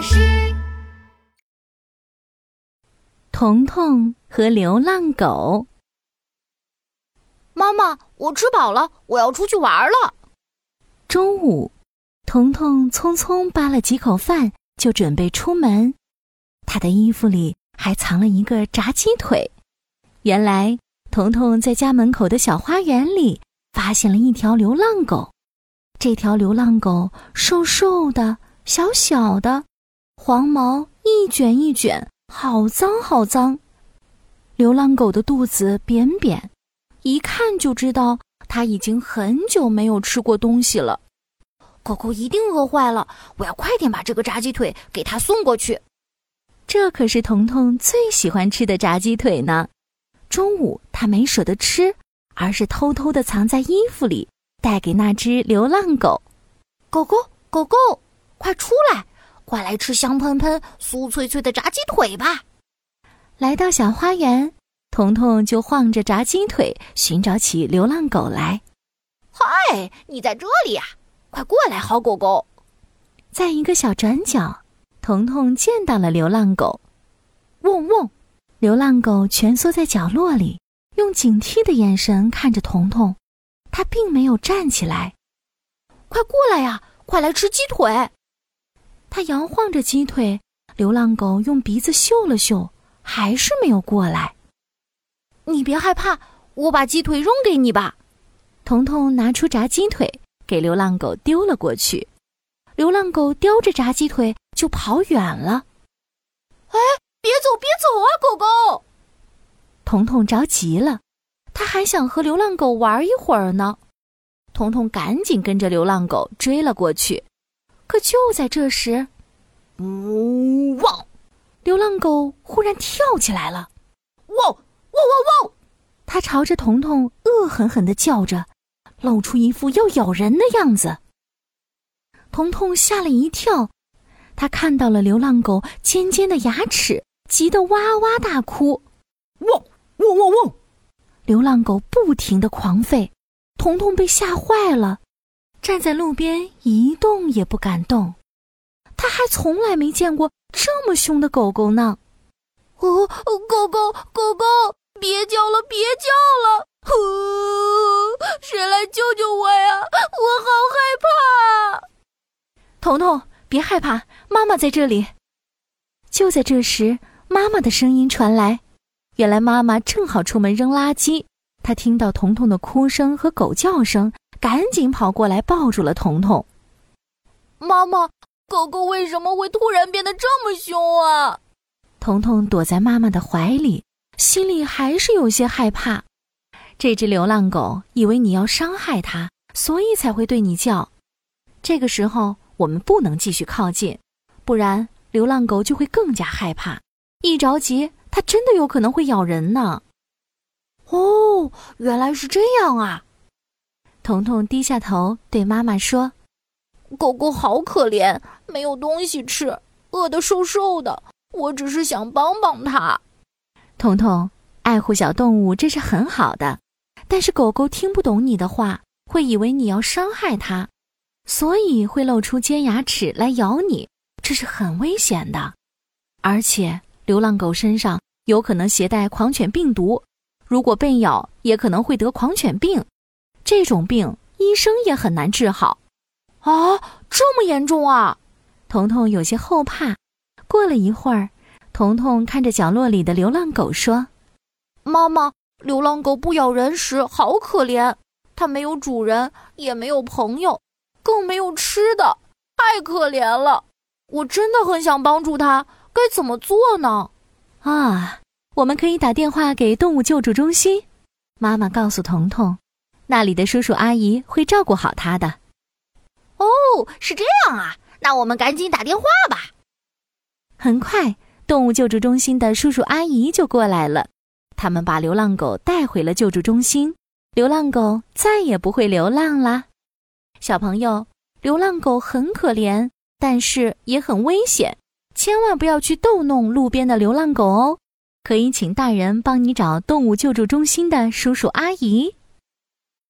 巴士。彤彤和流浪狗。妈妈，我吃饱了，我要出去玩了。中午，彤彤匆匆扒了几口饭，就准备出门。他的衣服里还藏了一个炸鸡腿。原来，彤彤在家门口的小花园里发现了一条流浪狗。这条流浪狗瘦瘦的、小小的，黄毛一卷一卷，好脏好脏。流浪狗的肚子扁扁，一看就知道它已经很久没有吃过东西了。狗狗一定饿坏了，我要快点把这个炸鸡腿给它送过去。这可是彤彤最喜欢吃的炸鸡腿呢。中午他没舍得吃，而是偷偷的藏在衣服里。带给那只流浪狗，狗狗狗狗，快出来，快来吃香喷喷、酥脆脆的炸鸡腿吧！来到小花园，彤彤就晃着炸鸡腿寻找起流浪狗来。嗨，你在这里呀？快过来，好狗狗！在一个小转角，彤彤见到了流浪狗。汪汪！流浪狗蜷缩在角落里，用警惕的眼神看着彤彤。他并没有站起来，快过来呀！快来吃鸡腿。他摇晃着鸡腿，流浪狗用鼻子嗅了嗅，还是没有过来。你别害怕，我把鸡腿扔给你吧。彤彤拿出炸鸡腿给流浪狗丢了过去，流浪狗叼着炸鸡腿就跑远了。哎，别走，别走啊，狗狗！彤彤着急了。他还想和流浪狗玩一会儿呢，彤彤赶紧跟着流浪狗追了过去。可就在这时，呜汪！流浪狗忽然跳起来了，汪汪汪汪！它朝着彤彤恶狠狠地叫着，露出一副要咬人的样子。彤彤吓了一跳，他看到了流浪狗尖尖的牙齿，急得哇哇大哭，汪汪汪汪！流浪狗不停的狂吠，彤彤被吓坏了，站在路边一动也不敢动。他还从来没见过这么凶的狗狗呢。哦，狗狗，狗狗，别叫了，别叫了！呼，谁来救救我呀？我好害怕。彤彤，别害怕，妈妈在这里。就在这时，妈妈的声音传来。原来妈妈正好出门扔垃圾，她听到彤彤的哭声和狗叫声，赶紧跑过来抱住了彤彤。妈妈，狗狗为什么会突然变得这么凶啊？彤彤躲在妈妈的怀里，心里还是有些害怕。这只流浪狗以为你要伤害它，所以才会对你叫。这个时候我们不能继续靠近，不然流浪狗就会更加害怕，一着急。它真的有可能会咬人呢！哦，原来是这样啊！彤彤低下头对妈妈说：“狗狗好可怜，没有东西吃，饿得瘦瘦的。我只是想帮帮它。”彤彤，爱护小动物这是很好的，但是狗狗听不懂你的话，会以为你要伤害它，所以会露出尖牙齿来咬你，这是很危险的，而且。流浪狗身上有可能携带狂犬病毒，如果被咬，也可能会得狂犬病。这种病医生也很难治好。啊，这么严重啊！彤彤有些后怕。过了一会儿，彤彤看着角落里的流浪狗说：“妈妈，流浪狗不咬人时好可怜，它没有主人，也没有朋友，更没有吃的，太可怜了。我真的很想帮助它。”该怎么做呢？啊，我们可以打电话给动物救助中心。妈妈告诉彤彤，那里的叔叔阿姨会照顾好他的。哦，是这样啊，那我们赶紧打电话吧。很快，动物救助中心的叔叔阿姨就过来了，他们把流浪狗带回了救助中心，流浪狗再也不会流浪啦。小朋友，流浪狗很可怜，但是也很危险。千万不要去逗弄路边的流浪狗哦，可以请大人帮你找动物救助中心的叔叔阿姨。